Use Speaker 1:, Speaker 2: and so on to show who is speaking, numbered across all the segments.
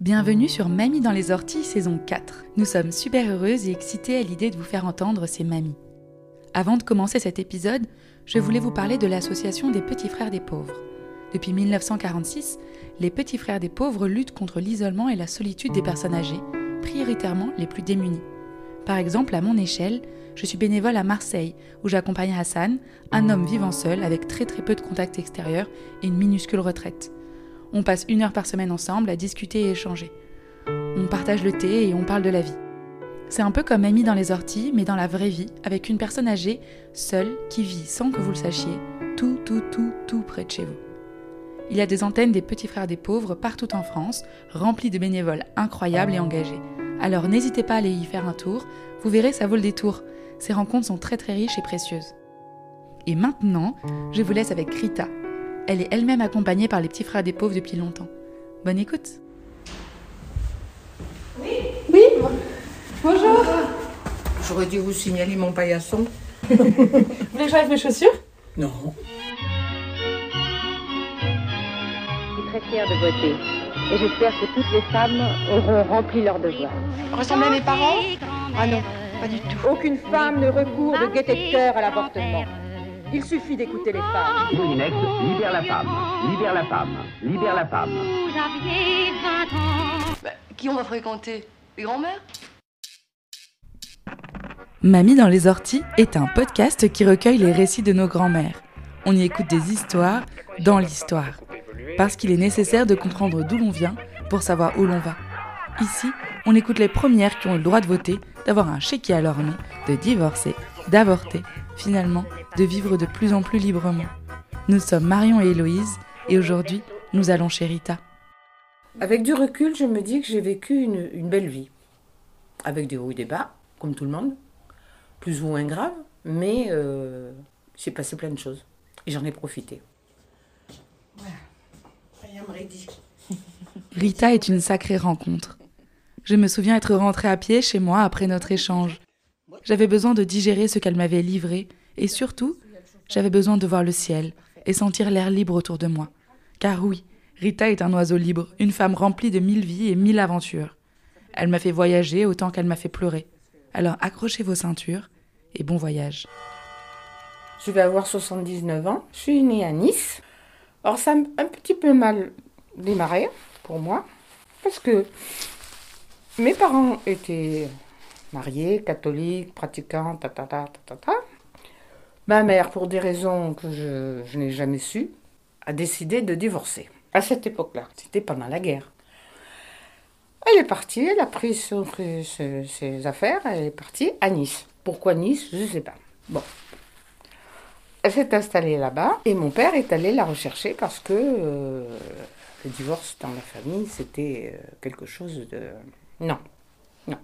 Speaker 1: Bienvenue sur Mamie dans les orties saison 4. Nous sommes super heureuses et excitées à l'idée de vous faire entendre ces mamies. Avant de commencer cet épisode, je voulais vous parler de l'association des petits frères des pauvres. Depuis 1946, les petits frères des pauvres luttent contre l'isolement et la solitude des personnes âgées, prioritairement les plus démunies. Par exemple, à mon échelle, je suis bénévole à Marseille, où j'accompagne Hassan, un homme vivant seul avec très très peu de contacts extérieurs et une minuscule retraite. On passe une heure par semaine ensemble à discuter et échanger. On partage le thé et on parle de la vie. C'est un peu comme Amy dans les orties, mais dans la vraie vie, avec une personne âgée, seule, qui vit sans que vous le sachiez, tout, tout, tout, tout près de chez vous. Il y a des antennes des petits frères des pauvres partout en France, remplies de bénévoles incroyables et engagés. Alors n'hésitez pas à aller y faire un tour, vous verrez ça vaut le détour. Ces rencontres sont très très riches et précieuses. Et maintenant, je vous laisse avec Rita, elle est elle-même accompagnée par les petits frères des pauvres depuis longtemps. Bonne écoute.
Speaker 2: Oui Oui Bonjour J'aurais dû vous signaler mon paillasson.
Speaker 1: vous voulez que j'enlève mes chaussures?
Speaker 2: Non.
Speaker 3: Je suis très fière de voter. Et j'espère que toutes les femmes auront rempli leur devoir.
Speaker 4: Ressemblez à mes parents? Ah non, pas du tout.
Speaker 3: Aucune femme ne recourt de gaieté de cœur à l'avortement. Il suffit d'écouter les femmes.
Speaker 5: Moulinex, libère la femme, libère la femme, libère la femme.
Speaker 6: Vous aviez 20 ans.
Speaker 4: Bah, qui on va fréquenter? Les grands-mères?
Speaker 1: Mamie dans les orties est un podcast qui recueille les récits de nos grands-mères. On y écoute des histoires dans l'histoire. Parce qu'il est nécessaire de comprendre d'où l'on vient pour savoir où l'on va. Ici, on écoute les premières qui ont le droit de voter, d'avoir un chéquier à leur nom, de divorcer, d'avorter, finalement de vivre de plus en plus librement. Nous sommes Marion et Héloïse et aujourd'hui, nous allons chez Rita.
Speaker 2: Avec du recul, je me dis que j'ai vécu une, belle vie. Avec des hauts et des bas, comme tout le monde. Plus ou moins grave, mais euh, j'ai passé plein de choses. Et j'en ai profité.
Speaker 1: Rita est une sacrée rencontre. Je me souviens être rentrée à pied chez moi après notre échange. J'avais besoin de digérer ce qu'elle m'avait livré et surtout, j'avais besoin de voir le ciel et sentir l'air libre autour de moi. Car oui, Rita est un oiseau libre, une femme remplie de mille vies et mille aventures. Elle m'a fait voyager autant qu'elle m'a fait pleurer. Alors accrochez vos ceintures et bon voyage.
Speaker 2: Je vais avoir 79 ans. Je suis née à Nice. Alors ça a un petit peu mal démarré pour moi parce que mes parents étaient mariés, catholiques, pratiquants, ta ta ta ta ta. Ma mère, pour des raisons que je, n'ai jamais su, a décidé de divorcer. À cette époque-là, c'était pendant la guerre. Elle est partie, elle a pris ses, affaires, elle est partie à Nice. Pourquoi Nice Je ne sais pas. Bon. Elle s'est installée là-bas et mon père est allé la rechercher parce que euh, le divorce dans la famille, c'était euh, quelque chose de... Non. Non.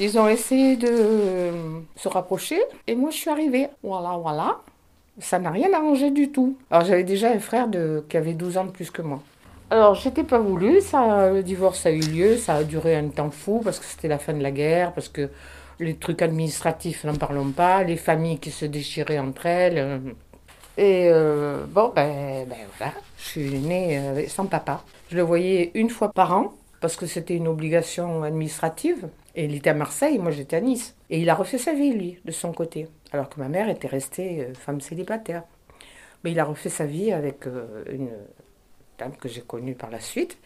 Speaker 2: Ils ont essayé de se rapprocher et moi je suis arrivée. Voilà, voilà. Ça n'a rien arrangé du tout. Alors j'avais déjà un frère qui avait 12 ans de plus que moi. Alors j'étais pas voulu, ça, le divorce a eu lieu, ça a duré un temps fou parce que c'était la fin de la guerre, parce que les trucs administratifs, n'en parlons pas, les familles qui se déchiraient entre elles. Euh. Et euh, bon, ben, ben, voilà, je suis née euh, sans papa. Je le voyais une fois par an parce que c'était une obligation administrative. Et il était à Marseille, moi j'étais à Nice. Et il a refait sa vie, lui, de son côté. Alors que ma mère était restée euh, femme célibataire. Mais il a refait sa vie avec euh, une dame que j'ai connue par la suite,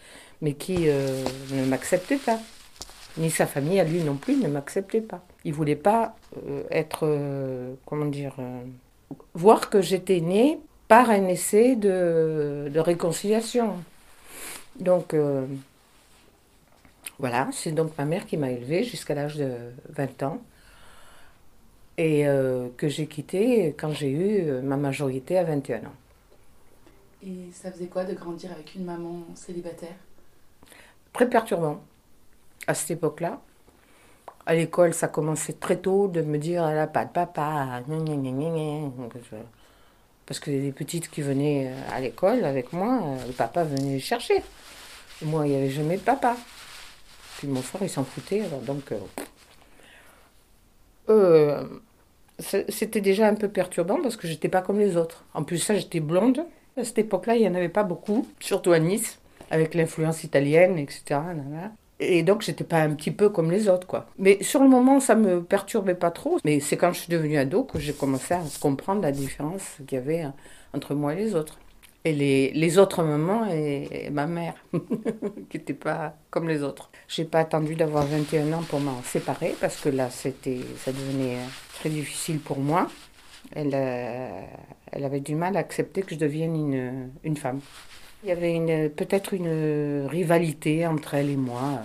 Speaker 2: mais qui euh, ne m'acceptait pas. Ni sa famille, à lui non plus, ne m'acceptait pas. Il voulait pas être, comment dire, voir que j'étais née par un essai de, de réconciliation. Donc, voilà, c'est donc ma mère qui m'a élevée jusqu'à l'âge de 20 ans et euh, que j'ai quitté quand j'ai eu euh, ma majorité à 21 ans.
Speaker 1: Et ça faisait quoi de grandir avec une maman célibataire?
Speaker 2: Très perturbant à cette époque-là. À l'école, ça commençait très tôt de me dire elle n'a pas de papa. Parce que les petites qui venaient à l'école avec moi, le papa venait les chercher. Moi, il n'y avait jamais de papa. Puis mon frère, il s'en foutait. Donc, euh, c'était déjà un peu perturbant parce que j'étais pas comme les autres. En plus, ça, j'étais blonde. À cette époque-là, il n'y en avait pas beaucoup, surtout à Nice, avec l'influence italienne, etc. Et donc, j'étais pas un petit peu comme les autres, quoi. Mais sur le moment, ça me perturbait pas trop. Mais c'est quand je suis devenue ado que j'ai commencé à comprendre la différence qu'il y avait entre moi et les autres. Et les, les autres mamans et, ma mère, qui n'étaient pas comme les autres. J'ai pas attendu d'avoir 21 ans pour m'en séparer, parce que là, c'était, ça devenait très difficile pour moi. Elle, euh, elle avait du mal à accepter que je devienne une, une femme. Il y avait une, peut-être une rivalité entre elle et moi,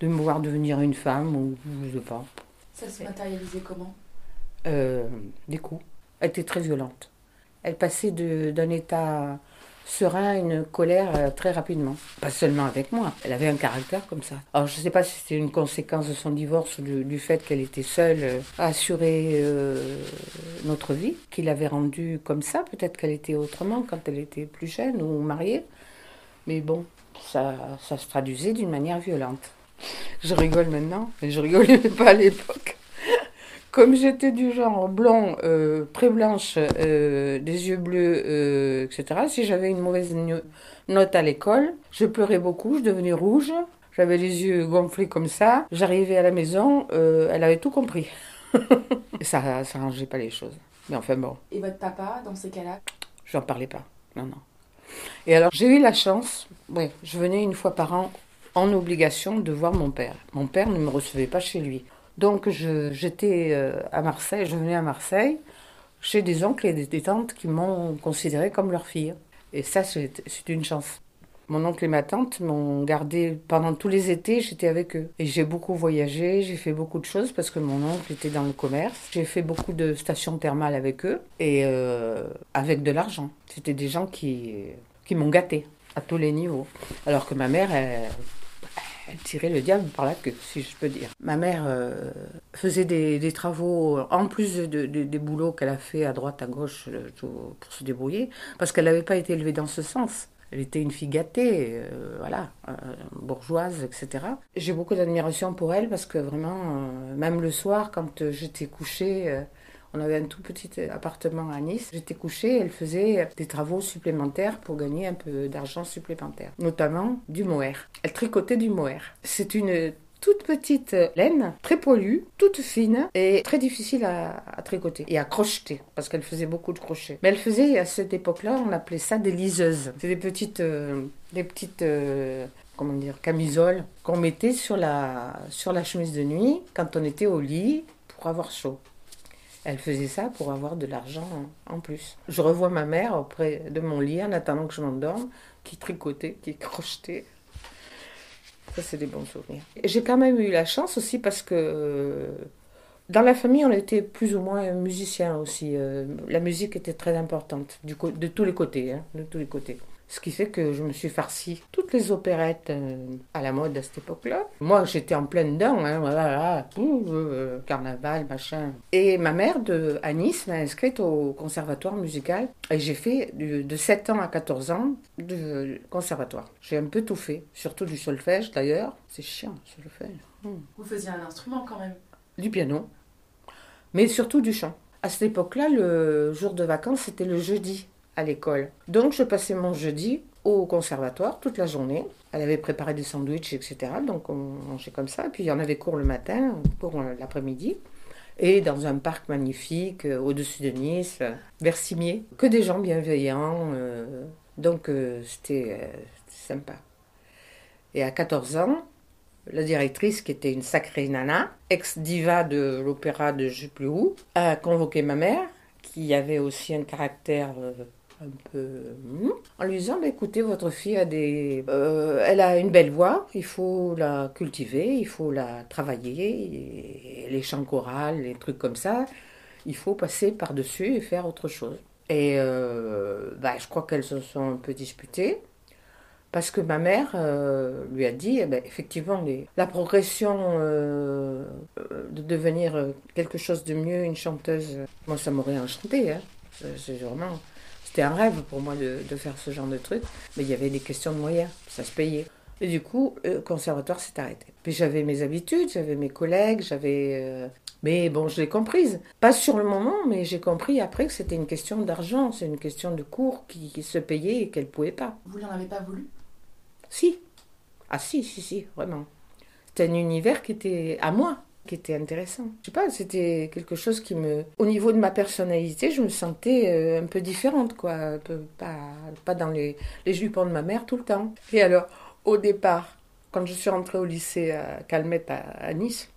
Speaker 2: de me voir devenir une femme, ou je sais pas.
Speaker 1: Ça se matérialisait comment?
Speaker 2: Euh, Des coups. Elle était très violente. Elle passait d'un état serein une colère euh, très rapidement. Pas seulement avec moi, elle avait un caractère comme ça. Alors je ne sais pas si c'était une conséquence de son divorce ou du, fait qu'elle était seule euh, à assurer euh, notre vie, qui l'avait rendue comme ça. Peut-être qu'elle était autrement quand elle était plus jeune ou mariée. Mais bon, ça, ça se traduisait d'une manière violente. Je rigole maintenant, mais je rigolais pas à l'époque. Comme j'étais du genre blond, euh, blanche, euh, des yeux bleus, euh, etc., si j'avais une mauvaise note à l'école, je pleurais beaucoup, je devenais rouge, j'avais les yeux gonflés comme ça. J'arrivais à la maison, euh, elle avait tout compris. ça, ça rangeait pas les choses. Mais enfin bon.
Speaker 1: Et votre papa, dans ces cas-là?
Speaker 2: J'en parlais pas. Non, non. Et alors, j'ai eu la chance, ouais, je venais une fois par an en obligation de voir mon père. Mon père ne me recevait pas chez lui. Donc j'étais euh, à Marseille, je venais à Marseille chez des oncles et des tantes qui m'ont considérée comme leur fille. Et ça, c'est une chance. Mon oncle et ma tante m'ont gardé pendant tous les étés, j'étais avec eux. Et j'ai beaucoup voyagé, j'ai fait beaucoup de choses parce que mon oncle était dans le commerce. J'ai fait beaucoup de stations thermales avec eux et euh, avec de l'argent. C'était des gens qui, qui m'ont gâté à tous les niveaux. Alors que ma mère, elle, elle tirait le diable par la queue, si je peux dire. Ma mère euh, faisait des, travaux, en plus de, des boulots qu'elle a fait à droite, à gauche, euh, pour se débrouiller, parce qu'elle n'avait pas été élevée dans ce sens. Elle était une fille gâtée, euh, voilà, bourgeoise, etc. J'ai beaucoup d'admiration pour elle parce que vraiment, même le soir, quand j'étais couchée, on avait un tout petit appartement à Nice. J'étais couchée, elle faisait des travaux supplémentaires pour gagner un peu d'argent supplémentaire, notamment du mohair. Elle tricotait du mohair. C'est une toute petite laine, très poilue, toute fine et très difficile à, tricoter et à crocheter parce qu'elle faisait beaucoup de crochets. Mais elle faisait à cette époque-là, on appelait ça des liseuses. C'est des petites, euh, des petites euh, comment dire, camisoles qu'on mettait sur la, sur la chemise de nuit quand on était au lit pour avoir chaud. Elle faisait ça pour avoir de l'argent en plus. Je revois ma mère auprès de mon lit en attendant que je m'endorme, qui tricotait, qui crochetait. Ça, c'est des bons souvenirs. J'ai quand même eu la chance aussi parce que euh, dans la famille, on était plus ou moins musiciens aussi. Euh, la musique était très importante du de tous les côtés, hein, de tous les côtés. Ce qui fait que je me suis farci toutes les opérettes euh, à la mode à cette époque-là. Moi, j'étais en pleine dedans, hein, voilà, euh, carnaval, machin. Et ma mère de, à Nice m'a inscrite au conservatoire musical. Et j'ai fait de, 7 ans à 14 ans de conservatoire. J'ai un peu tout fait, surtout du solfège d'ailleurs. C'est chiant, le solfège.
Speaker 1: Hmm. Vous faisiez un instrument quand même
Speaker 2: Du piano, mais surtout du chant. À cette époque-là, le jour de vacances, c'était le jeudi à l'école. Donc je passais mon jeudi au conservatoire toute la journée. Elle avait préparé des sandwichs, etc. Donc on mangeait comme ça. Puis il y en avait cours le matin, pour l'après-midi. Et dans un parc magnifique, euh, au-dessus de Nice, vers Cimier. Que des gens bienveillants. Euh, donc euh, c'était sympa. Et à 14 ans, la directrice, qui était une sacrée nana, ex-diva de l'opéra de je plus où, a convoqué ma mère, qui avait aussi un caractère un peu hmm, en lui disant bah, écoutez votre fille a des euh, elle a une belle voix il faut la cultiver il faut la travailler les chants chorales les trucs comme ça il faut passer par dessus et faire autre chose et euh, bah, je crois qu'elles se sont un peu disputées Parce que ma mère euh, lui a dit, eh ben, effectivement, la progression de devenir quelque chose de mieux, une chanteuse, moi ça m'aurait enchanté. Hein. C'est vraiment, c'était un rêve pour moi de, de faire ce genre de truc. Mais il y avait des questions de moyens, ça se payait. Et du coup, le conservatoire s'est arrêté. Puis j'avais mes habitudes, j'avais mes collègues, j'avais. euh, Mais bon, je l'ai comprise. Pas sur le moment, mais j'ai compris après que c'était une question d'argent, c'est une question de cours qui, qui se payait et qu'elle ne pouvait pas.
Speaker 1: Vous n'en avez pas voulu?
Speaker 2: Si. Ah si, si, si, vraiment. C'était un univers qui était à moi, qui était intéressant. Je sais pas, c'était quelque chose qui me... Au niveau de ma personnalité, je me sentais euh, un peu différente, quoi. Pas, pas dans les, les jupons de ma mère tout le temps. Et alors, au départ, quand je suis rentrée au lycée à Calmette, à, à Nice,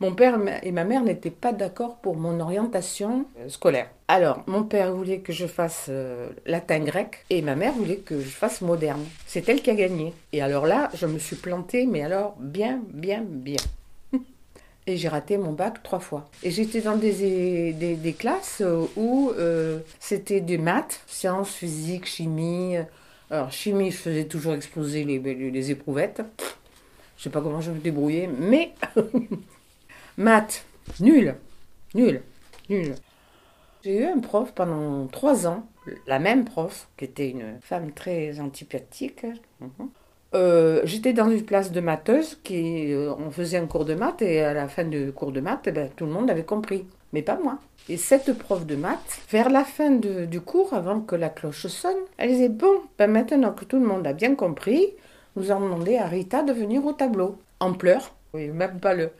Speaker 2: mon père et ma mère n'étaient pas d'accord pour mon orientation euh, scolaire. Alors, mon père voulait que je fasse euh, latin-grec et ma mère voulait que je fasse moderne. C'est elle qui a gagné. Et alors là, je me suis plantée, mais alors bien, bien, bien. Et j'ai raté mon bac trois fois. Et j'étais dans des, des, classes euh, où euh, c'était des maths, sciences, physique, chimie. Alors, chimie, je faisais toujours exploser les, les, éprouvettes. Je sais pas comment je me débrouillais, mais maths, nul, nul, nul. J'ai eu un prof pendant trois ans, la même prof, qui était une femme très antipathique. Euh, J'étais dans une classe de matheuse, qui, euh, on faisait un cours de maths, et à la fin du cours de maths, eh ben, tout le monde avait compris, mais pas moi. Et cette prof de maths, vers la fin du cours, avant que la cloche sonne, elle disait Bon, ben maintenant que tout le monde a bien compris, nous allons demander à Rita de venir au tableau. En pleurs, oui, même pas le,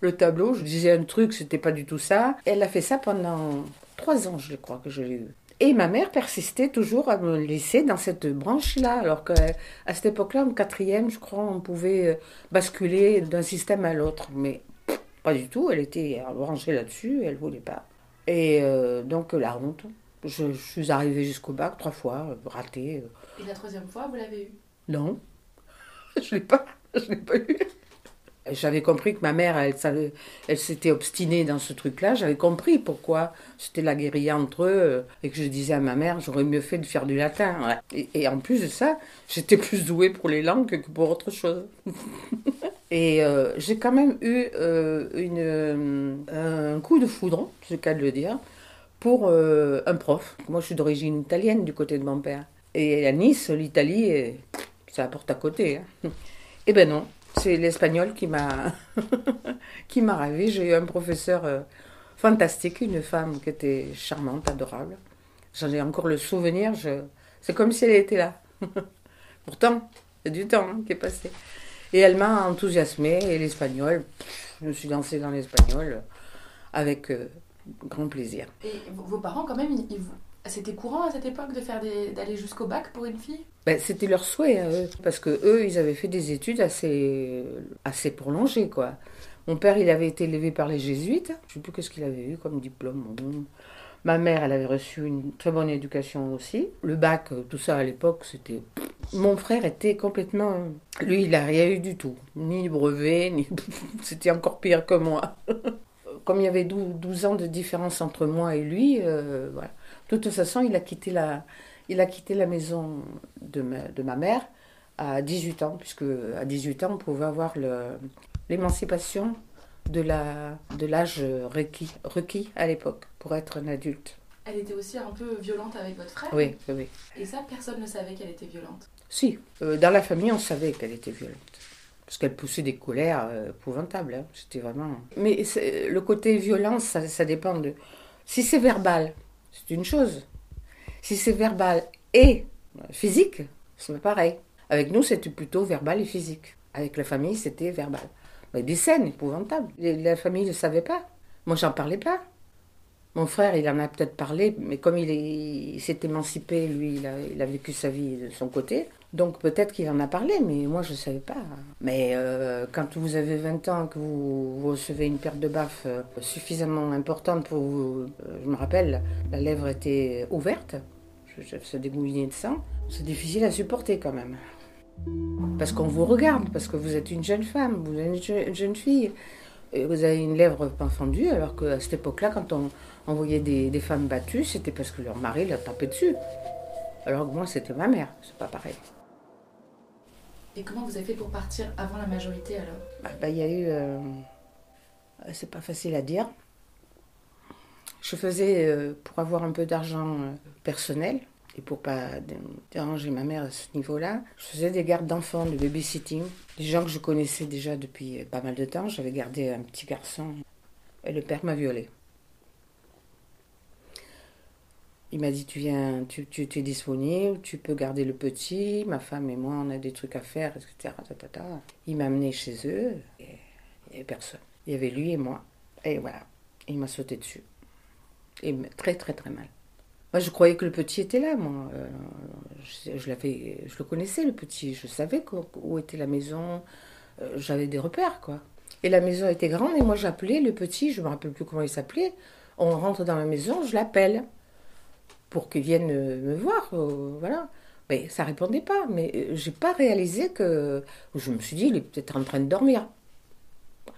Speaker 2: le tableau, je disais un truc, c'était pas du tout ça. Elle a fait ça pendant trois ans, je crois que je l'ai eu. Et ma mère persistait toujours à me laisser dans cette branche-là, alors qu'à cette époque-là, en quatrième, je crois, on pouvait euh, basculer d'un système à l'autre. Mais pff, pas du tout, elle était branchée là-dessus, elle voulait pas. Et euh, donc la honte. Je, je suis arrivée jusqu'au bac trois fois, euh, ratée.
Speaker 1: Et la troisième fois, vous l'avez eu
Speaker 2: Non, je l'ai pas, je l'ai pas eu. J'avais compris que ma mère, elle, s'était obstinée dans ce truc-là. J'avais compris pourquoi c'était la guérilla entre eux euh, et que je disais à ma mère, j'aurais mieux fait de faire du latin. Et, en plus de ça, j'étais plus douée pour les langues que pour autre chose. et euh, j'ai quand même eu euh, un coup de foudre, c'est le cas de le dire, pour un prof. Moi, je suis d'origine italienne du côté de mon père. Et à Nice, l'Italie, est- c'est à porte à côté. hein. Eh ben non, c'est l'espagnol qui m'a qui m'a ravi. J'ai eu un professeur euh, fantastique, une femme qui était charmante, adorable. J'en ai encore le souvenir. Je... C'est comme si elle était là. Pourtant, c'est du temps hein, qui est passé. Et elle m'a enthousiasmée. Et l'espagnol, je me suis dansée dans l'espagnol euh, avec euh, grand plaisir.
Speaker 1: Et vos parents, quand même, ils vous- c'était courant à cette époque d'aller jusqu'au bac pour une fille?
Speaker 2: Ben, c'était leur souhait, à eux, parce que eux, ils avaient fait des études assez, assez prolongées, quoi. Mon père, il avait été élevé par les jésuites. Je ne sais plus qu'est-ce qu'il avait eu comme diplôme. Ma mère, elle avait reçu une très bonne éducation aussi. Le bac, euh, tout ça à l'époque, c'était. Mon frère était complètement. Lui, il n'a rien eu du tout. Ni brevet, ni. c'était encore pire que moi. Comme il y avait 12, 12 ans de différence entre moi et lui, euh, voilà. De toute façon, il a quitté la, il a quitté la maison de ma, de ma mère à 18 ans, puisque à 18 ans, on pouvait avoir l'émancipation de l'âge requis, requis à l'époque pour être un adulte.
Speaker 1: Elle était aussi un peu violente avec votre frère?
Speaker 2: Oui, oui.
Speaker 1: Et ça, personne ne savait qu'elle était violente?
Speaker 2: Si, euh, dans la famille, on savait qu'elle était violente. Parce qu'elle poussait des colères euh, épouvantables. hein. C'était vraiment. Mais le côté violence, ça, ça dépend de. Si c'est verbal, c'est une chose. Si c'est verbal et physique, c'est pareil. Avec nous, c'était plutôt verbal et physique. Avec la famille, c'était verbal. Mais des scènes épouvantables. Les- La famille ne savait pas. Moi, j'en parlais pas. Mon frère, il en a peut-être parlé, mais comme il est- il s'est émancipé, lui, il a vécu sa vie de son côté. Donc peut-être qu'il en a parlé, mais moi, je ne savais pas. Mais euh, quand vous avez 20 ans, que vous, recevez une paire de baffes euh, suffisamment importante pour vous... euh, je me rappelle, la lèvre était ouverte, je, je se dégoulinait de sang. C'est difficile à supporter quand même. Parce qu'on vous regarde, parce que vous êtes une jeune femme, vous êtes une je- une jeune fille. Et vous avez une lèvre pas fendue, alors qu'à cette époque-là, quand on, on voyait des, des femmes battues, c'était parce que leur mari l'a tapé dessus. Alors que moi, c'était ma mère, c'est pas pareil.
Speaker 1: Et comment vous avez fait pour partir avant la majorité alors?
Speaker 2: Bah, bah, Il y a eu. euh, c'est pas facile à dire. Je faisais, euh, pour avoir un peu d'argent euh, personnel, et pour pas dé- déranger ma mère à ce niveau-là, je faisais des gardes d'enfants, de babysitting. Des gens que je connaissais déjà depuis euh, pas mal de temps. J'avais gardé un petit garçon et le père m'a violée. Il m'a dit, tu viens, tu, tu, es disponible, tu peux garder le petit, ma femme et moi, on a des trucs à faire, etc. Il m'a amené chez eux, et il n'y avait personne. Il y avait lui et moi. Et voilà, il m'a sauté dessus. Et très, très, très mal. Moi, je croyais que le petit était là, moi. Euh, je, je le connaissais, le petit. Je savais où était la maison. Euh, J'avais des repères, quoi. Et la maison était grande, et moi, j'appelais le petit, je ne me rappelle plus comment il s'appelait. On rentre dans la maison, je l'appelle pour qu'il vienne euh, me voir, euh, voilà. Mais ça répondait pas. Mais euh, j'ai pas réalisé que. Je me suis dit, il est peut-être en train de dormir.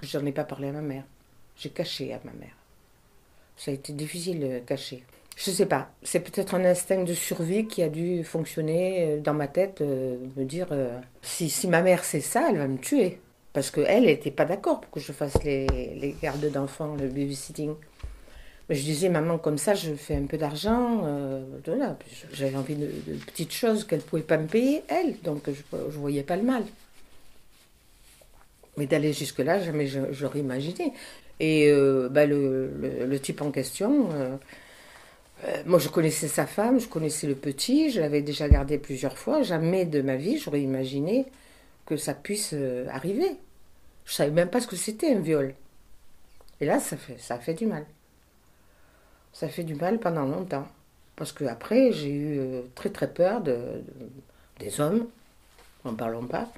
Speaker 2: J'en ai pas parlé à ma mère. J'ai caché à ma mère. Ça a été difficile de cacher. Je sais pas. C'est peut-être un instinct de survie qui a dû fonctionner dans ma tête, me dire si, si ma mère sait ça, elle va me tuer. Parce qu'elle n'était pas d'accord pour que je fasse les, les gardes d'enfants, le babysitting. Je disais, maman, comme ça, je fais un peu d'argent. euh, voilà. Je- J'avais envie de, petites choses qu'elle ne pouvait pas me payer, elle. Donc, je ne voyais pas le mal. Mais d'aller jusque-là, jamais j'aurais imaginé. Et euh, bah, le, le- le type en question, euh, euh, moi, je connaissais sa femme, je connaissais le petit, je l'avais déjà gardé plusieurs fois. Jamais de ma vie, j'aurais imaginé que ça puisse euh, arriver. Je savais même pas ce que c'était un viol. Et là, ça fait, ça fait du mal ça fait du mal pendant longtemps. Parce que après, j'ai eu euh, très très peur de, de- des hommes, n'en parlons pas.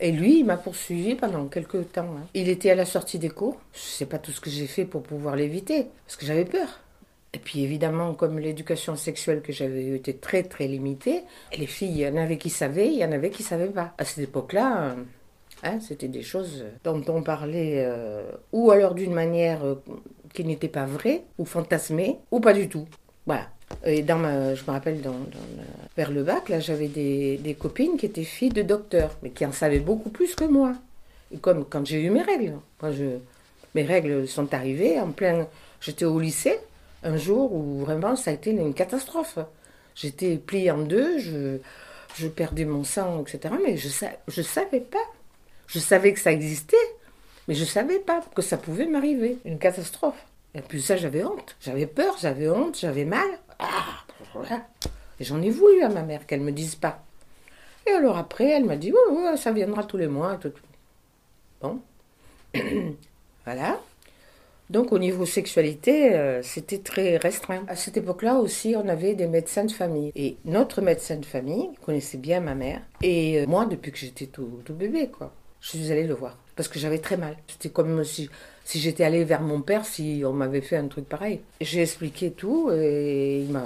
Speaker 2: Et lui, il m'a poursuivi pendant quelques temps. hein. Il était à la sortie des cours. Je sais pas tout ce que j'ai fait pour pouvoir l'éviter, parce que j'avais peur. Et puis évidemment, comme l'éducation sexuelle que j'avais eue était très très limitée, les filles, il y en avait qui savaient, il y en avait qui savaient pas. À cette époque-là, euh, Hein, C'était des choses dont on parlait euh, ou alors d'une manière euh, qui n'était pas vraie, ou fantasmée, ou pas du tout. Voilà. Et dans ma, je me rappelle, dans, dans le- vers le bac, là, j'avais des, des copines qui étaient filles de docteurs, mais qui en savaient beaucoup plus que moi. Et comme quand j'ai eu mes règles. Quand je, mes règles sont arrivées en plein... J'étais au lycée, un jour où vraiment ça a été une catastrophe. J'étais pliée en deux, je, je perdais mon sang, etc. Mais je ne savais pas. Je savais que ça existait, mais je savais pas que ça pouvait m'arriver. Une catastrophe. Et puis ça, j'avais honte. J'avais peur, j'avais honte, j'avais mal. Ah. Et j'en ai voulu à ma mère qu'elle me dise pas. Et alors après, elle m'a dit, oui, ça viendra tous les mois. Bon. voilà. Donc au niveau sexualité, euh, c'était très restreint. À cette époque-là aussi, on avait des médecins de famille. Et notre médecin de famille connaissait bien ma mère. Et euh, moi, depuis que j'étais tout bébé, quoi, je suis allée le voir. Parce que j'avais très mal. C'était comme si, si j'étais allée vers mon père si on m'avait fait un truc pareil. J'ai expliqué tout et il m'a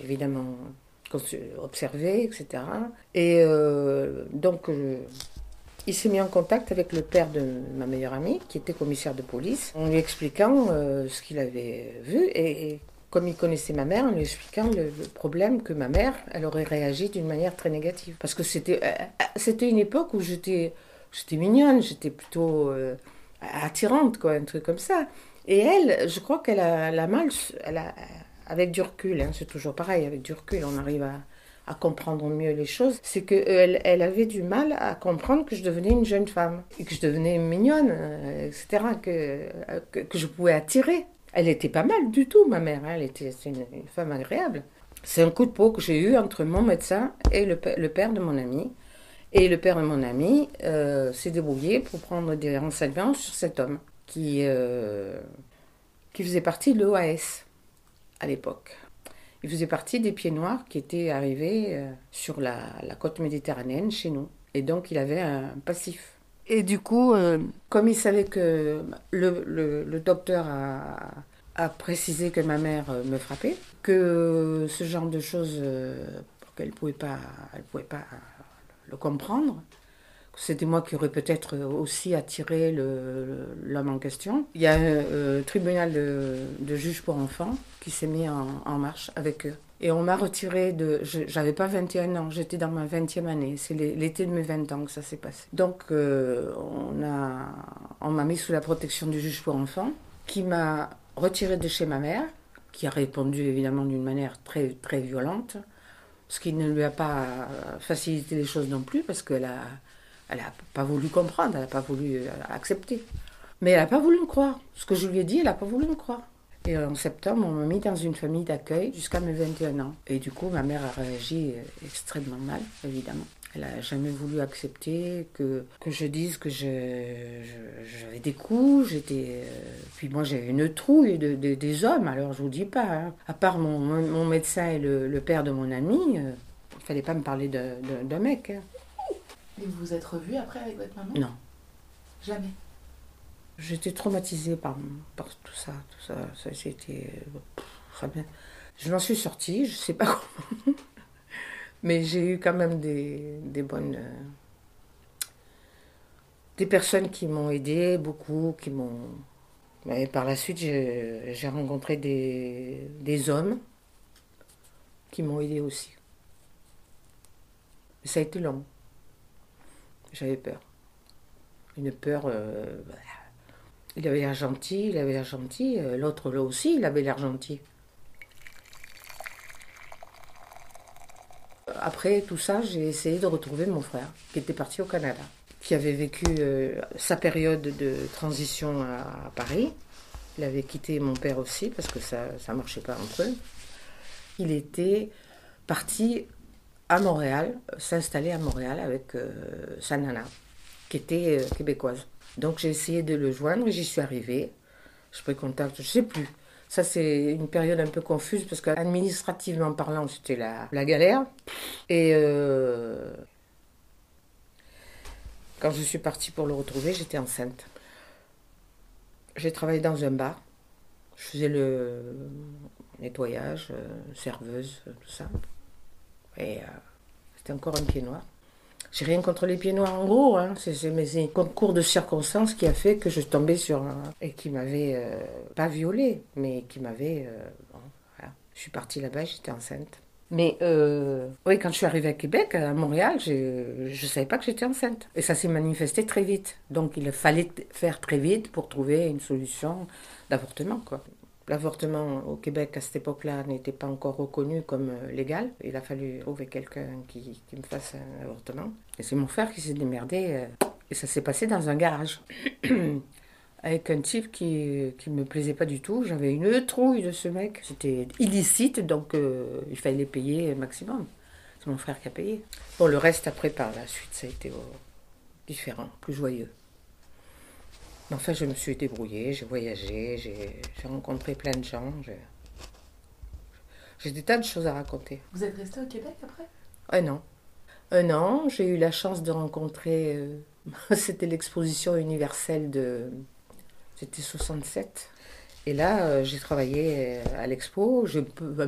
Speaker 2: évidemment observé, etc. Et euh, donc, euh, il s'est mis en contact avec le père de ma meilleure amie, qui était commissaire de police, en lui expliquant euh, ce qu'il avait vu. Et, comme il connaissait ma mère, en lui expliquant le, problème que ma mère, elle aurait réagi d'une manière très négative. Parce que c'était c'était une époque où j'étais j'étais mignonne, j'étais plutôt euh, attirante, quoi, un truc comme ça. Et elle, je crois qu'elle a, elle a mal, elle a, avec du recul, hein, c'est toujours pareil, avec du recul, on arrive à, comprendre mieux les choses, c'est qu'elle elle avait du mal à comprendre que je devenais une jeune femme, et que je devenais mignonne, euh, etc., que, euh, que, que je pouvais attirer. Elle était pas mal du tout, ma mère, hein, elle était une, femme agréable. C'est un coup de peau que j'ai eu entre mon médecin et le, le père de mon ami. Et le père de mon ami euh, s'est débrouillé pour prendre des renseignements sur cet homme qui, euh, qui faisait partie de l'OAS à l'époque. Il faisait partie des pieds noirs qui étaient arrivés euh, sur la, la côte méditerranéenne chez nous. Et donc il avait un passif. Et du coup, comme il savait que le, le- le docteur a, a précisé que ma mère me frappait, que ce genre de choses, qu'elle ne pouvait pas, elle pouvait pas le comprendre, c'était moi qui aurais peut-être aussi attiré l'homme en question. Il y a un euh, tribunal de, de juges pour enfants qui s'est mis en, marche avec eux. Et on m'a retiré de. J'avais pas 21 ans, j'étais dans ma 20e année. C'est l'été de mes 20 ans que ça s'est passé. Donc, euh, on m'a mis sous la protection du juge pour enfants, qui m'a retiré de chez ma mère, qui a répondu évidemment d'une manière très, très violente, ce qui ne lui a pas facilité les choses non plus, parce qu'elle a, elle a pas voulu comprendre, elle n'a pas voulu accepter. Mais elle n'a pas voulu me croire. Ce que je lui ai dit, elle n'a pas voulu me croire. Et en septembre, on m'a mis dans une famille d'accueil jusqu'à mes 21 ans. Et du coup, ma mère a réagi euh, extrêmement mal, évidemment. Elle n'a jamais voulu accepter que, que je dise que j'avais des coups. J'étais, euh, puis moi, j'ai une trouille de, des hommes, alors je vous dis pas. Hein. À part mon, mon, médecin et le, père de mon ami, euh, il ne fallait pas me parler d'un mec. Hein.
Speaker 1: Et vous vous êtes revue après avec votre maman?
Speaker 2: Non.
Speaker 1: Jamais?
Speaker 2: J'étais traumatisée par, par tout ça. Tout ça, ça c'était très bien. Je m'en suis sortie, je sais pas comment. Mais j'ai eu quand même des, des bonnes. Euh, des personnes qui m'ont aidé, beaucoup, qui m'ont. Et par la suite, j'ai rencontré des, des hommes qui m'ont aidé aussi. Ça a été long. J'avais peur. Une peur. Euh, bah, il avait l'air gentil, il avait l'air gentil. Euh, l'autre là aussi, il avait l'air gentil. Après tout ça, j'ai essayé de retrouver mon frère, qui était parti au Canada, qui avait vécu euh, sa période de transition à, Paris. Il avait quitté mon père aussi, parce que ça ne marchait pas entre eux. Il était parti à Montréal, s'installer à Montréal avec euh, sa nana, qui était québécoise. Donc j'ai essayé de le joindre, j'y suis arrivée. Je pris contact, je ne sais plus. Ça, c'est une période un peu confuse parce qu'administrativement parlant, c'était la, galère. Et euh, quand je suis partie pour le retrouver, j'étais enceinte. J'ai travaillé dans un bar. Je faisais le nettoyage, euh, serveuse, tout ça. Et euh, c'était encore un pied noir. J'ai rien contre les pieds noirs en gros, hein. c'est un concours de circonstances qui a fait que je tombais sur un. et qui m'avait euh, pas violée, mais qui m'avait. Euh, voilà. Je suis partie là-bas, j'étais enceinte. Mais euh, oui, quand je suis arrivée à Québec, à Montréal, je ne savais pas que j'étais enceinte. Et ça s'est manifesté très vite. Donc il fallait faire très vite pour trouver une solution d'avortement. quoi. L'avortement au Québec à cette époque-là n'était pas encore reconnu comme euh, légal. Il a fallu trouver quelqu'un qui, me fasse un avortement. Et c'est mon frère qui s'est démerdé. Euh, et ça s'est passé dans un garage. Avec un type qui ne me plaisait pas du tout. J'avais une trouille de ce mec. C'était illicite, donc euh, il fallait payer maximum. C'est mon frère qui a payé. Bon, le reste, après, par la suite, ça a été différent, plus joyeux. Enfin, je me suis débrouillée, j'ai voyagé, j'ai rencontré plein de gens. J'ai des tas de choses à raconter.
Speaker 1: Vous êtes resté au Québec après?
Speaker 2: Un an. Un an, j'ai eu la chance de rencontrer. Euh, c'était l'exposition universelle de. C'était 67. Et là, euh, j'ai travaillé euh, à l'expo, j'ai un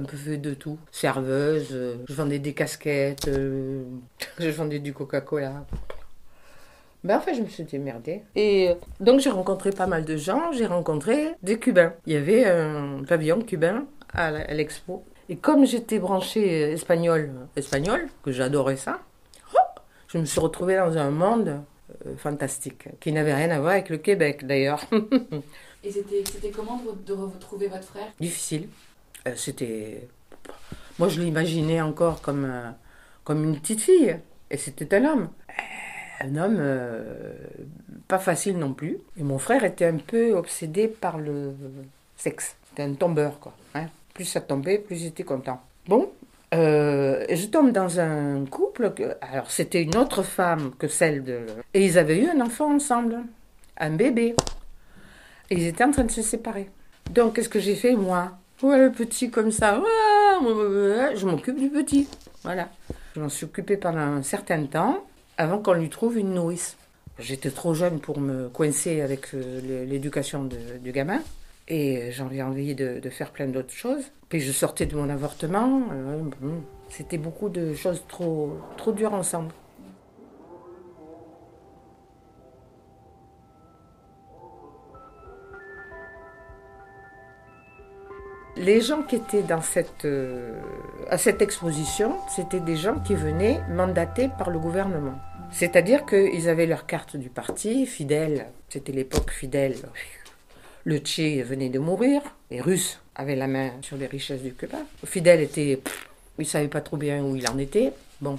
Speaker 2: peu fait de tout. Serveuse, je vendais des casquettes, je vendais du Coca-Cola. Ben, en fait, je me suis démerdée. Et donc, j'ai rencontré pas mal de gens. J'ai rencontré des Cubains. Il y avait un pavillon cubain à l'expo. Et comme j'étais branchée espagnole, espagnole, que j'adorais ça, je me suis retrouvée dans un monde euh, fantastique, qui n'avait rien à voir avec le Québec d'ailleurs.
Speaker 1: Et c'était comment de, retrouver votre frère?
Speaker 2: Difficile. Euh, c'était. Moi, je l'imaginais encore comme, euh, comme une petite fille. Et c'était un homme un homme euh, pas facile non plus. Et mon frère était un peu obsédé par le sexe. C'était un tombeur, quoi. Hein. Plus ça tombait, plus j'étais content. Bon, euh, je tombe dans un couple. alors, c'était une autre femme que celle de. Et ils avaient eu un enfant ensemble, un bébé. Et ils étaient en train de se séparer. Donc, qu'est-ce que j'ai fait, moi? Ouais, le petit comme ça. je m'occupe du petit. Voilà. Je m'en suis occupée pendant un certain temps avant qu'on lui trouve une nourrice. J'étais trop jeune pour me coincer avec euh, l'éducation du gamin. Et j'avais envie de, faire plein d'autres choses. Puis je sortais de mon avortement. Euh, c'était beaucoup de choses trop, trop dures ensemble. Les gens qui étaient dans cette, euh, à cette exposition, c'était des gens qui venaient mandatés par le gouvernement. C'est-à-dire qu'ils avaient leur carte du parti, Fidel, c'était l'époque Fidel. Le Tché venait de mourir, les Russes avaient la main sur les richesses du Cuba. Fidel était, pff, il savait pas trop bien où il en était. Bon,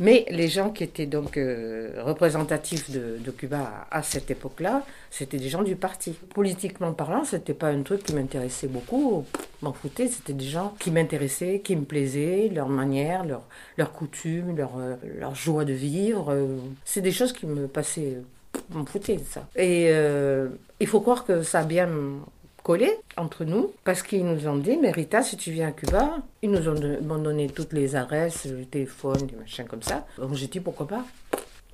Speaker 2: mais les gens qui étaient donc euh, représentatifs de, Cuba à, cette époque-là, c'était des gens du parti. Politiquement parlant, c'était pas un truc qui m'intéressait beaucoup. M'en foutais, c'était des gens qui m'intéressaient, qui me plaisaient, leur manière, leur, leurs coutumes, leur, euh, leur joie de vivre. euh, c'est des choses qui me passaient. M'en foutais de ça. Et il faut croire que ça a bien entre nous parce qu'ils nous ont dit mais Rita si tu viens à Cuba ils nous ont donné toutes les adresses le téléphone des machins comme ça donc j'ai dit pourquoi pas?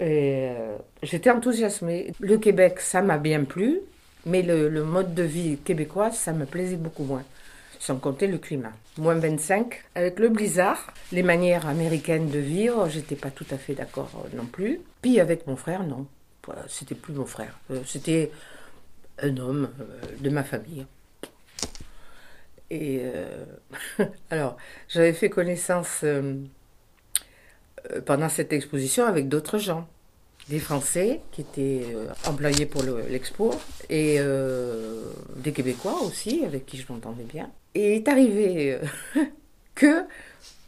Speaker 2: Et euh, j'étais enthousiasmée le Québec ça m'a bien plu mais le, le mode de vie québécois ça me plaisait beaucoup moins sans compter le climat. Moins 25. Avec le blizzard, les manières américaines de vivre, j'étais pas tout à fait d'accord euh, non plus. Puis avec mon frère, non. Voilà, C'était plus mon frère. Euh, C'était un homme euh, de ma famille. Et euh, alors, j'avais fait connaissance euh, pendant cette exposition avec d'autres gens. Des Français qui étaient employés pour le- l'expo et des Québécois aussi avec qui je m'entendais bien. Et est arrivé que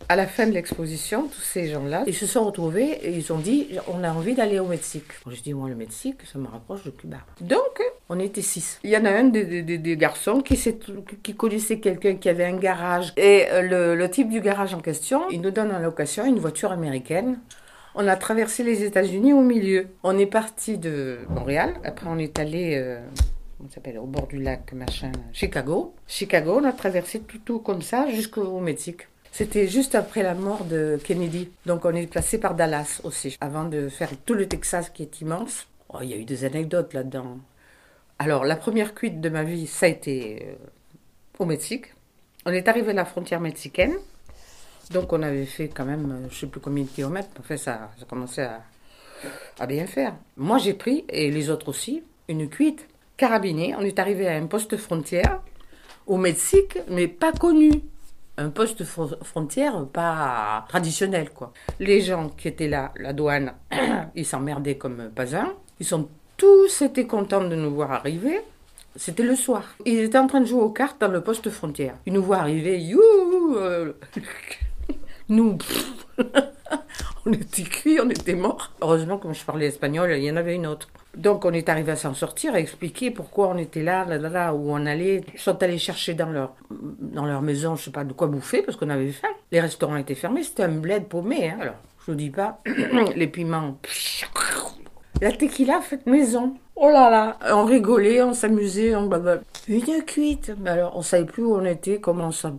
Speaker 2: à la fin de l'exposition, tous ces gens-là, ils se sont retrouvés et ils ont dit on a envie d'aller au Mexique. Je dis moi le Mexique, ça me rapproche de Cuba. Donc on était six. Il y en a un des, garçons qui, connaissait quelqu'un qui avait un garage et euh, le, le type du garage en question, il nous donne en location une voiture américaine. On a traversé les États-Unis au milieu. On est parti de Montréal. Après, on est allé, euh, ça s'appelle, au bord du lac, machin, Chicago. Chicago, on a traversé tout, tout comme ça jusqu'au Mexique. C'était juste après la mort de Kennedy. Donc, on est passé par Dallas aussi, avant de faire tout le Texas qui est immense. Oh, il y a eu des anecdotes là-dedans. Alors, la première cuite de ma vie, ça a été euh, au Mexique. On est arrivé à la frontière mexicaine. Donc on avait fait quand même, euh, je sais plus combien de kilomètres, en fait ça, ça commençait à, à bien faire. Moi j'ai pris, et les autres aussi, une cuite carabinée. On est arrivé à un poste frontière au Mexique, mais pas connu. Un poste fro- frontière pas traditionnel, quoi. Les gens qui étaient là, la douane, ils s'emmerdaient comme pas un. Ils sont tous été contents de nous voir arriver. C'était le soir. Ils étaient en train de jouer aux cartes dans le poste frontière. Ils nous voient arriver, youhou euh, Nous, on était cuits, on était morts. Heureusement, comme je parlais espagnol, il y en avait une autre. Donc, on est arrivé à s'en sortir, à expliquer pourquoi on était là, là, là, là, où on allait. Ils sont allés chercher dans leur, dans leur maison, je sais pas, de quoi bouffer, parce qu'on avait faim. Les restaurants étaient fermés, c'était un bled paumé. Hein. Alors, je vous dis pas, les piments. La tequila faite maison. Oh là là, on rigolait, on s'amusait, on blablabla. Une cuite. Mais alors, on savait plus où on était, comment ça.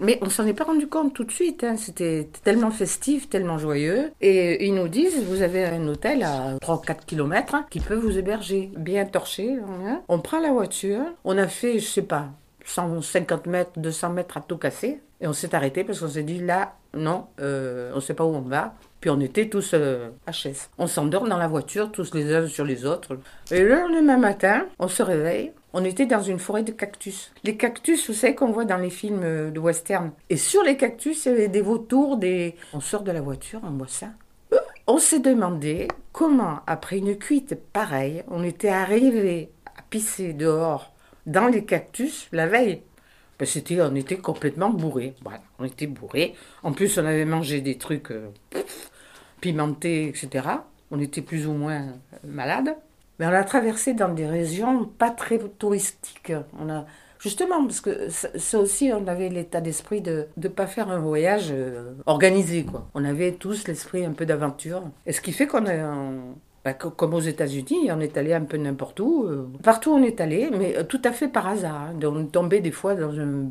Speaker 2: Mais on s'en est pas rendu compte tout de suite. hein. C'était tellement festif, tellement joyeux. Et ils nous disent, vous avez un hôtel à 3-4 km qui peut vous héberger, bien torché. hein. On prend la voiture, on a fait, je sais pas, 150 mètres, 200 mètres à tout casser. Et on s'est arrêté parce qu'on s'est dit, là, non, euh, on sait pas où on va. Puis on était tous euh, HS. On s'endort dans la voiture, tous les uns sur les autres. Et le lendemain matin, on se réveille. On était dans une forêt de cactus. Les cactus, vous savez qu'on voit dans les films euh, de western. Et sur les cactus, il y avait des vautours, des... On sort de la voiture, on voit ça. Euh, On s'est demandé comment, après une cuite pareille, on était arrivé à pisser dehors dans les cactus la veille. Ben, c'était, on était complètement bourrés. Voilà, on était bourrés. En plus, on avait mangé des trucs euh, pimentés, etc. On était plus ou moins malades. Mais on a traversé dans des régions pas très touristiques. On a, justement, parce que ça aussi, on avait l'état d'esprit de ne pas faire un voyage euh, organisé. Quoi. On avait tous l'esprit un peu d'aventure. Et ce qui fait qu'on est bah, co- comme aux États-Unis, on est allé un peu n'importe où. euh, Partout on est allé, mais euh, tout à fait par hasard. hein. On tombé des fois dans un,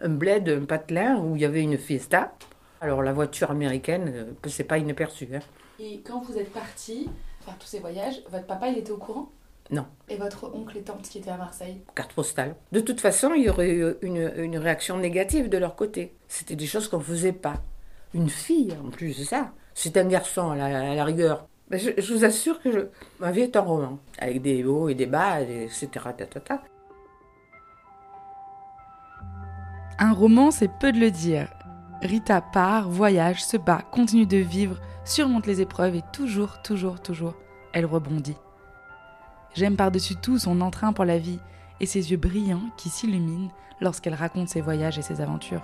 Speaker 2: un bled, un patelin où il y avait une fiesta. Alors la voiture américaine, c'est pas inaperçu. hein.
Speaker 1: Et quand vous êtes parti faire tous ces voyages, votre papa il était au courant?
Speaker 2: Non.
Speaker 1: Et votre oncle et tante qui étaient à Marseille?
Speaker 2: Carte postale. De toute façon, il y aurait eu une, une réaction négative de leur côté. C'était des choses qu'on faisait pas. Une fille, en plus, c'est ça. C'est un garçon, à la, à la rigueur. Mais je, je vous assure que je- ma vie est un roman, avec des hauts et des bas, et etc. ta, ta, ta.
Speaker 1: Un roman, c'est peu de le dire. Rita part, voyage, se bat, continue de vivre, surmonte les épreuves et toujours, toujours, toujours, elle rebondit. J'aime par-dessus tout son entrain pour la vie et ses yeux brillants qui s'illuminent lorsqu'elle raconte ses voyages et ses aventures.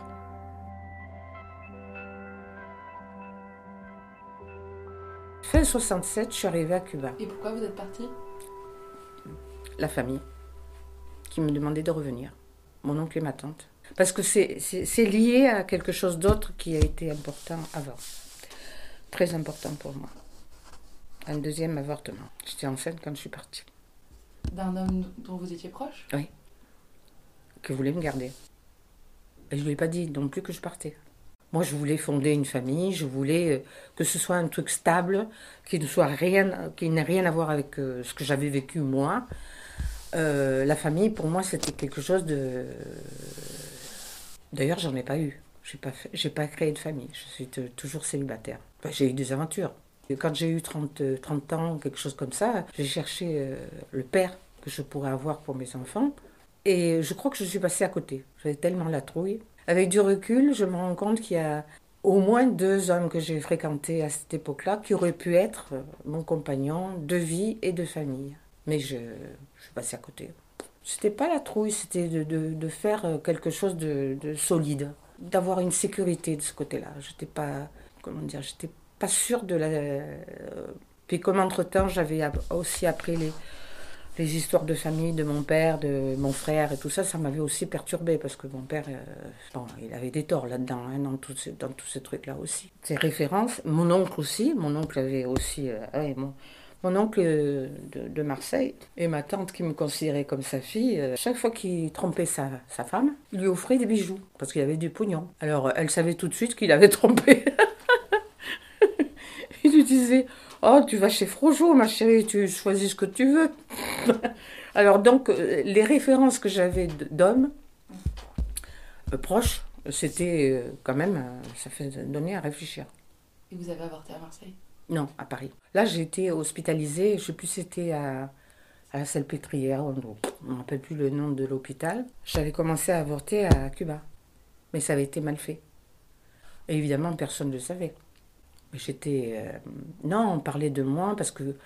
Speaker 2: Fin 67, je suis arrivée à Cuba.
Speaker 1: Et pourquoi vous êtes partie?
Speaker 2: La famille qui me demandait de revenir. Mon oncle et ma tante. Parce que c'est lié à quelque chose d'autre qui a été important avant. Très important pour moi. Un deuxième avortement. J'étais enceinte quand je suis partie.
Speaker 1: D'un homme dont vous étiez proche?
Speaker 2: Oui. Que voulait me garder. Et je ne lui ai pas dit non plus que je partais. Moi, je voulais fonder une famille, je voulais euh, que ce soit un truc stable, qui ne soit rien, qui n'ait rien à voir avec euh, ce que j'avais vécu moi. Euh, la famille, pour moi, c'était quelque chose de. D'ailleurs, j'en ai pas eu. Pas, j'ai pas créé de famille. Je suis toujours célibataire. j'ai eu des aventures. quand j'ai eu 30, 30 ans, quelque chose comme ça, j'ai cherché le père que je pourrais avoir pour mes enfants. Et je crois que je suis passée à côté. J'avais tellement la trouille. Avec du recul, je me rends compte qu'il y a au moins deux hommes que j'ai fréquentés à cette époque-là qui auraient pu être euh, mon compagnon de vie et de famille. Mais je, je suis passée à côté. C'était pas la trouille, c'était de, faire euh, quelque chose de solide, d'avoir une sécurité de ce côté-là. J'étais pas, comment dire, j'étais pas sûre de la. Euh, puis comme entre-temps, j'avais aussi appris les, les histoires de famille de mon père, de mon frère et tout ça, ça m'avait aussi perturbé parce que mon père, euh, bon, il avait des torts là-dedans, hein, dans, tous ces, dans tous ces trucs-là aussi. Ces références, mon oncle aussi, mon oncle avait aussi, euh, mon, mon, oncle de, Marseille et ma tante qui me considérait comme sa fille, euh, chaque fois qu'il trompait sa, femme, il lui offrait des bijoux parce qu'il avait du pognon. Alors elle savait tout de suite qu'il avait trompé. il lui disait Oh, tu vas chez Frojo, ma chérie, tu choisis ce que tu veux. Alors, donc, euh, les références que j'avais d'hommes euh, proches, c'était quand même, ça fait donner à réfléchir.
Speaker 1: Et vous avez avorté à Marseille?
Speaker 2: Non, à Paris. Là, j'ai été hospitalisée, je sais plus c'était à, à la Salpêtrière, on ne rappelle plus le nom de l'hôpital. J'avais commencé à avorter à Cuba, mais ça avait été mal fait. Et évidemment, personne ne le savait. J'étais. Euh, non, on parlait de moi parce que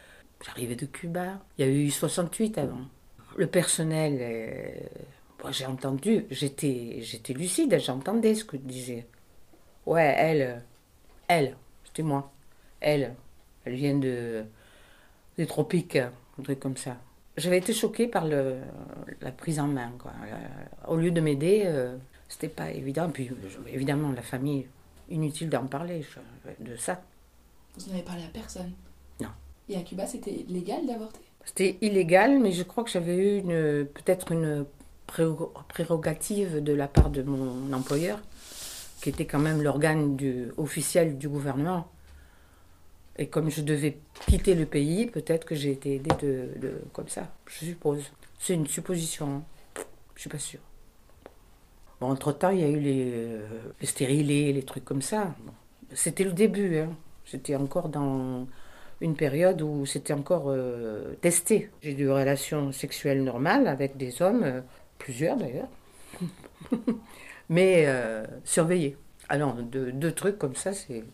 Speaker 2: j'arrivais de Cuba. Il y a eu 68 avant. Le personnel, euh, j'ai entendu, j'étais, j'étais lucide, j'entendais ce que disait. Ouais, elle, elle, c'était moi. Elle, elle vient de, des tropiques, un truc comme ça. J'avais été choquée par le, la prise en main. Quoi. Au lieu de m'aider, euh, c'était pas évident. Puis évidemment, la famille, inutile d'en parler de ça.
Speaker 1: Vous n'avez parlé à personne?
Speaker 2: Non.
Speaker 1: Et à Cuba, c'était légal d'avorter?
Speaker 2: C'était illégal, mais je crois que j'avais eu une, peut-être une prérogative de la part de mon employeur, qui était quand même l'organe du, officiel du gouvernement. Et comme je devais quitter le pays, peut-être que j'ai été aidée de, comme ça, je suppose. C'est une supposition. Hein. Je suis pas sûre. Entre-temps, il y a eu les, euh, stérilés, les trucs comme ça. C'était le début. Hein. J'étais encore dans une période où c'était encore euh, testé. J'ai eu des relations sexuelles normales avec des hommes, euh, plusieurs d'ailleurs, mais surveillés. Alors, deux, trucs comme ça, c'est.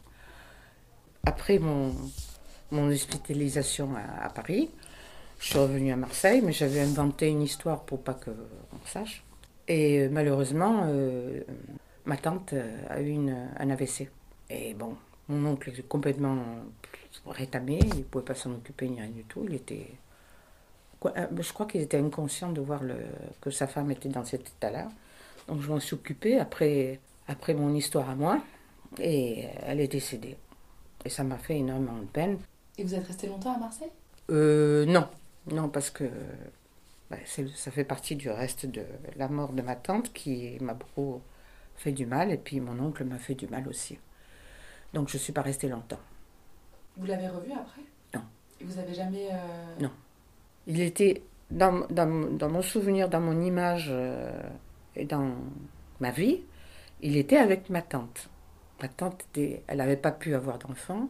Speaker 2: Après mon, hospitalisation à, Paris, je suis revenue à Marseille, mais j'avais inventé une histoire pour pas qu'on sache. Et euh, malheureusement, euh, ma tante euh, a eu une, un AVC. Et bon, mon oncle est complètement rétamé, il ne pouvait pas s'en occuper ni rien du tout. Il était. Je crois qu'il était inconscient de voir le, que sa femme était dans cet état-là. Donc je m'en suis occupée après, après mon histoire à moi. Et elle est décédée. Et ça m'a fait énormément de peine.
Speaker 1: Et vous êtes resté longtemps à Marseille?
Speaker 2: Euh, Non, non, parce que bah, ça fait partie du reste de la mort de ma tante qui m'a beaucoup fait du mal et puis mon oncle m'a fait du mal aussi. Donc je ne suis pas restée longtemps.
Speaker 1: Vous l'avez revu après?
Speaker 2: Non.
Speaker 1: Et vous avez jamais... Euh,
Speaker 2: non. Il était dans, dans, dans, mon souvenir, dans mon image euh, et dans ma vie, il était avec ma tante. Ma tante, était, elle n'avait pas pu avoir d'enfant.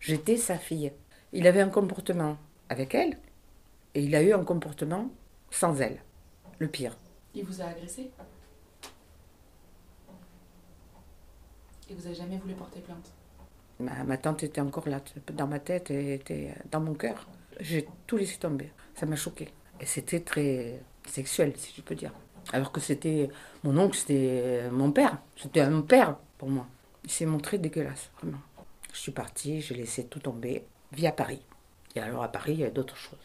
Speaker 2: J'étais sa fille. Il avait un comportement avec elle et il a eu un comportement sans elle. Le pire.
Speaker 1: Il vous a agressé? Et vous n'avez jamais voulu porter plainte?
Speaker 2: Ma, ma, tante était encore là, dans ma tête, et était dans mon cœur. J'ai tout laissé tomber. Ça m'a choqué. Et c'était très sexuel, si je peux dire. Alors que c'était mon oncle, c'était mon père. C'était un père pour moi. Il s'est montré dégueulasse, vraiment. Je suis partie, j'ai laissé tout tomber, via Paris. Et alors à Paris, il y a d'autres choses.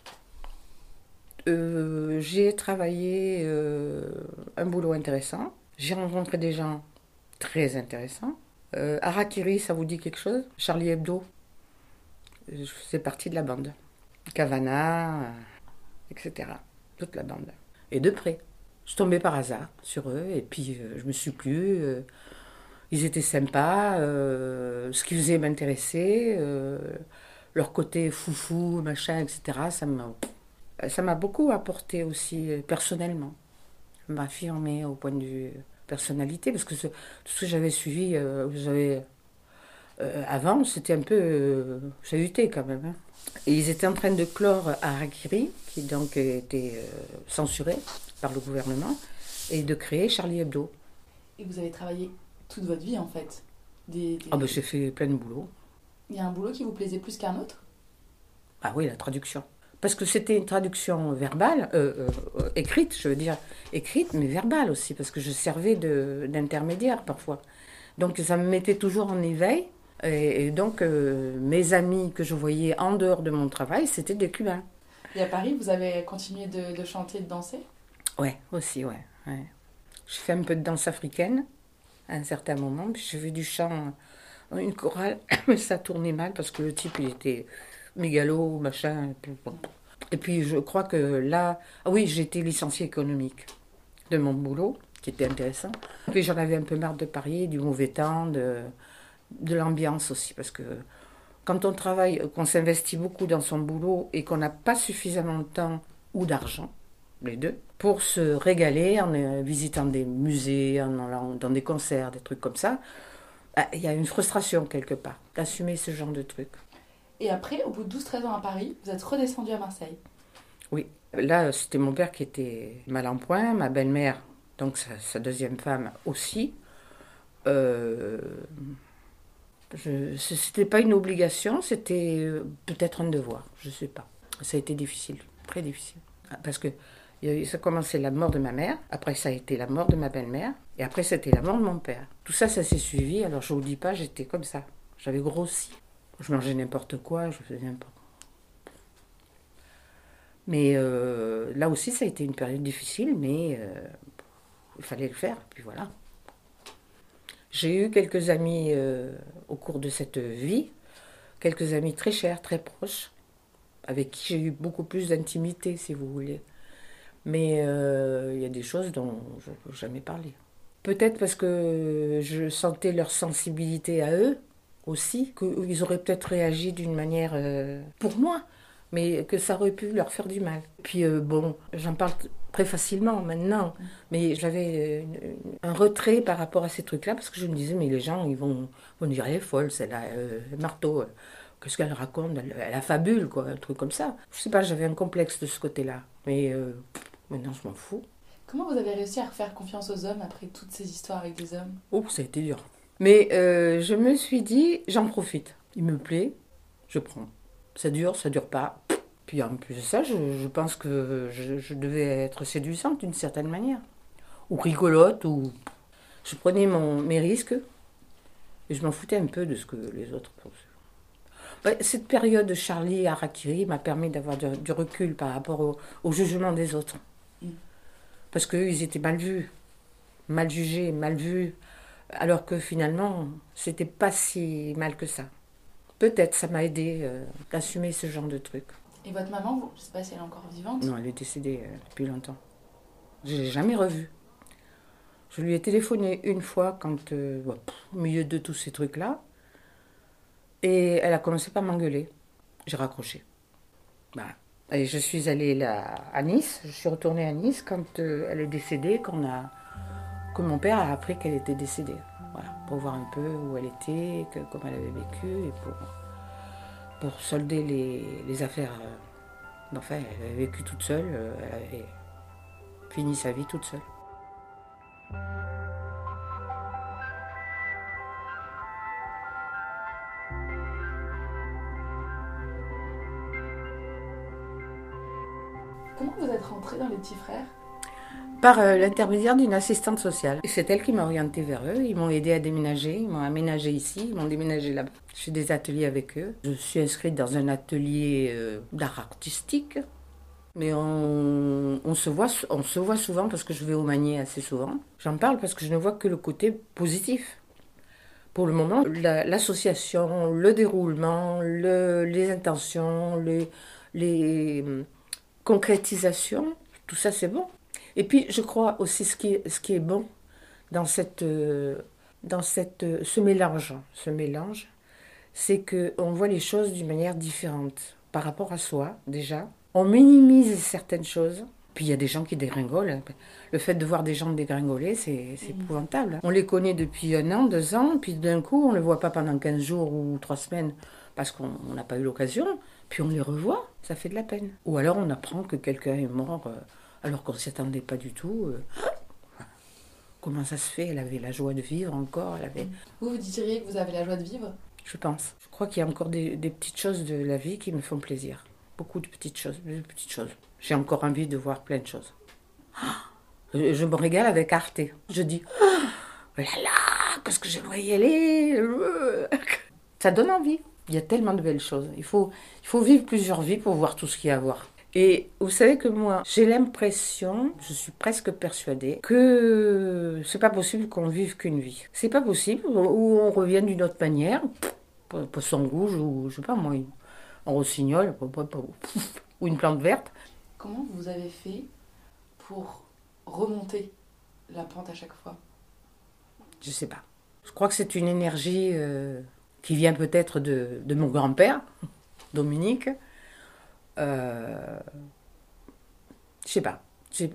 Speaker 2: Euh, j'ai travaillé euh, un boulot intéressant. J'ai rencontré des gens très intéressants. Euh, Harakiri, ça vous dit quelque chose? Charlie Hebdo? Je faisais partie de la bande. Cavana, euh, etc. Toute la bande. Et de près. Je tombais par hasard sur eux et puis euh, je me suis plu. Euh, ils étaient sympas. Euh, ce qu'ils faisaient m'intéressait. Euh, leur côté foufou, machin, etc. Ça m'a, beaucoup apporté aussi personnellement. Ça m'a affirmé au point de vue personnalité parce que tout ce que j'avais suivi, j'avais euh, avant, c'était un peu euh, chahuté quand même. Hein. Et ils étaient en train de clore Harakiri, qui donc était euh, censuré par le gouvernement, et de créer Charlie Hebdo.
Speaker 1: Et vous avez travaillé toute votre vie en fait des, des...
Speaker 2: Ah ben j'ai fait plein de boulot.
Speaker 1: Il y a un boulot qui vous plaisait plus qu'un autre?
Speaker 2: Ah oui, la traduction. Parce que c'était une traduction verbale, euh, euh, écrite, je veux dire, écrite, mais verbale aussi, parce que je servais d'intermédiaire parfois. Donc ça me mettait toujours en éveil. Et, et donc, euh, mes amis que je voyais en dehors de mon travail, c'était des Cubains.
Speaker 1: Et à Paris, vous avez continué de, de chanter et de danser?
Speaker 2: Ouais, aussi, ouais, ouais. J'ai fait un peu de danse africaine à un certain moment, puis j'ai fait du chant, une chorale, mais ça tournait mal parce que le type, il était mégalo, machin. Et puis, je crois que là, ah oui, j'étais licenciée économique de mon boulot, qui était intéressant. Puis j'en avais un peu marre de Paris, du mauvais temps, de l'ambiance aussi, parce que quand on travaille, qu'on s'investit beaucoup dans son boulot et qu'on n'a pas suffisamment de temps ou d'argent, les deux, pour se régaler en visitant des musées, en allant dans des concerts, des trucs comme ça, il y a une frustration quelque part d'assumer ce genre de trucs.
Speaker 1: Et après, au bout de 12-13 ans à Paris, vous êtes redescendu à Marseille
Speaker 2: Oui. Là, c'était mon père qui était mal en point, ma belle-mère, donc sa, sa, deuxième femme aussi. Euh, c'était pas une obligation, c'était peut-être un devoir, je sais pas. Ça a été difficile, très difficile. Parce que ça a commencé la mort de ma mère, après ça a été la mort de ma belle-mère, et après c'était la mort de mon père. Tout ça, ça s'est suivi, alors je vous dis pas, j'étais comme ça. J'avais grossi. Je mangeais n'importe quoi, je faisais n'importe Mais euh, là aussi, ça a été une période difficile, mais euh, il fallait le faire, puis voilà. J'ai eu quelques amis euh, au cours de cette vie, quelques amis très chers, très proches, avec qui j'ai eu beaucoup plus d'intimité, si vous voulez. Mais euh, il y a des choses dont je ne peux jamais parler. Peut-être parce que je sentais leur sensibilité à eux aussi, qu'ils auraient peut-être réagi d'une manière euh, pour moi, mais que ça aurait pu leur faire du mal. Puis euh, bon, j'en parle très facilement maintenant, mais j'avais un retrait par rapport à ces trucs-là parce que je me disais, mais les gens, ils vont, vont dire, elle est folle, celle-là, marteau, qu'est-ce qu'elle raconte? Elle, elle a fabule, quoi, un truc comme ça. Je sais pas, j'avais un complexe de ce côté-là, mais euh, maintenant je m'en fous.
Speaker 1: Comment vous avez réussi à faire confiance aux hommes après toutes ces histoires avec des hommes?
Speaker 2: Oh, ça a été dur. Mais euh, je me suis dit, j'en profite. Il me plaît, je prends. Ça dure, ça dure pas. Puis en plus de ça, je, je pense que je, je, devais être séduisante d'une certaine manière. Ou rigolote, ou. Je prenais mon, mes risques et je m'en foutais un peu de ce que les autres pensaient. Cette période de Charlie Harakiri m'a permis d'avoir du, du, recul par rapport au, au jugement des autres. Mm. Parce qu'eux, ils étaient mal vus, mal jugés, mal vus, alors que finalement, c'était pas si mal que ça. Peut-être ça m'a aidé euh, à assumer ce genre de trucs.
Speaker 1: Et votre maman, je ne sais pas si elle est encore vivante
Speaker 2: Non, elle est décédée euh, depuis longtemps. Je ne l'ai jamais revue. Je lui ai téléphoné une fois quand, euh, au milieu de tous ces trucs-là, et elle a commencé par m'engueuler. J'ai raccroché. Bah, et je suis allée à Nice, je suis retournée à Nice quand euh, elle est décédée, que mon père a appris qu'elle était décédée. Voilà, pour voir un peu où elle était, que, comment elle avait vécu, et pour pour solder les, affaires. Euh, enfin, elle avait vécu toute seule, euh, elle avait fini sa vie toute seule.
Speaker 1: Vous êtes rentrée dans les petits frères
Speaker 2: Par euh, l'intermédiaire d'une assistante sociale. C'est elle qui m'a orientée vers eux. Ils m'ont aidé à déménager. Ils m'ont aménagé ici. Ils m'ont déménagé là-bas. Je fais des ateliers avec eux. Je suis inscrite dans un atelier euh, d'art artistique. Mais on, se voit, on se voit souvent parce que je vais au manier assez souvent. J'en parle parce que je ne vois que le côté positif. Pour le moment, la- l'association, le déroulement, le- les intentions, les concrétisations, tout ça c'est bon. Et puis je crois aussi ce qui est, ce qui est bon dans, cette, euh, dans cette, euh, ce mélange, ce mélange, c'est qu'on voit les choses d'une manière différente par rapport à soi déjà. On minimise certaines choses. Puis il y a des gens qui dégringolent. Le fait de voir des gens dégringoler, c'est c'est épouvantable. On les connaît depuis un an, deux ans, puis d'un coup, on ne les voit pas pendant 15 jours ou trois semaines parce qu'on on n'a pas eu l'occasion. Puis on les revoit, ça fait de la peine. Ou alors on apprend que quelqu'un est mort euh, alors qu'on ne s'y attendait pas du tout. euh. Comment ça se fait? Elle avait la joie de vivre encore, elle avait...
Speaker 1: Vous, vous diriez que vous avez la joie de vivre?
Speaker 2: Je pense. Je crois qu'il y a encore des, des petites choses de la vie qui me font plaisir. Beaucoup de petites choses, de petites choses. J'ai encore envie de voir plein de choses. Je, je me régale avec Arte. Je dis, oh là là, qu'est-ce que j'aimerais y aller? Ça donne envie. Il y a tellement de belles choses. Il faut, il faut vivre plusieurs vies pour voir tout ce qu'il y a à voir. Et vous savez que moi, j'ai l'impression, je suis presque persuadée, que c'est pas possible qu'on vive qu'une vie. C'est pas possible, ou on revient d'une autre manière, pff, poisson rouge, ou je sais pas moi, un rossignol, ou une plante verte.
Speaker 1: Comment vous avez fait pour remonter la pente à chaque fois?
Speaker 2: Je sais pas. Je crois que c'est une énergie euh, qui vient peut-être de, de mon grand-père, Dominique. Euh, je sais pas. Euh,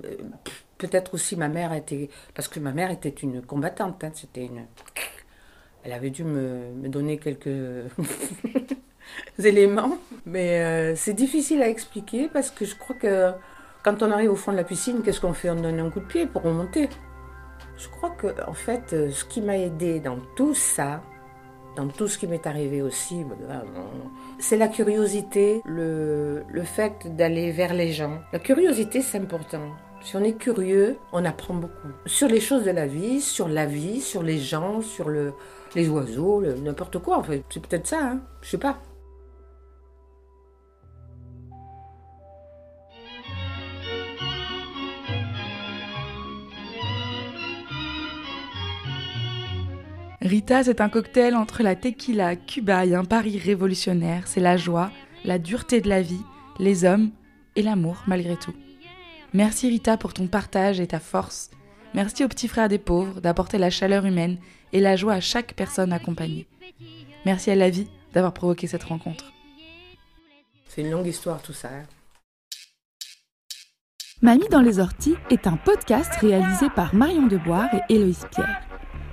Speaker 2: Peut-être aussi ma mère était. Parce que ma mère était une combattante. hein, C'était une. Elle avait dû me, me donner quelques éléments. Mais euh, c'est difficile à expliquer parce que je crois que quand on arrive au fond de la piscine, qu'est-ce qu'on fait? On donne un coup de pied pour remonter. Je crois que, en fait, euh, ce qui m'a aidé dans tout ça, dans tout ce qui m'est arrivé aussi, bah, bon, c'est la curiosité, le, le fait d'aller vers les gens. La curiosité, c'est important. Si on est curieux, on apprend beaucoup. Sur les choses de la vie, sur la vie, sur les gens, sur le, les oiseaux, le- n'importe quoi, en fait. C'est peut-être ça, hein. Je sais pas.
Speaker 1: Rita, c'est un cocktail entre la tequila, Cuba et un Paris révolutionnaire. C'est la joie, la dureté de la vie, les hommes et l'amour malgré tout. Merci Rita pour ton partage et ta force. Merci aux petits frères des pauvres d'apporter la chaleur humaine et la joie à chaque personne accompagnée. Merci à la vie d'avoir provoqué cette rencontre.
Speaker 2: C'est une longue histoire, tout ça. hein.
Speaker 1: Mamie dans les orties est un podcast réalisé par Marion Deboire et Héloïse Pierre.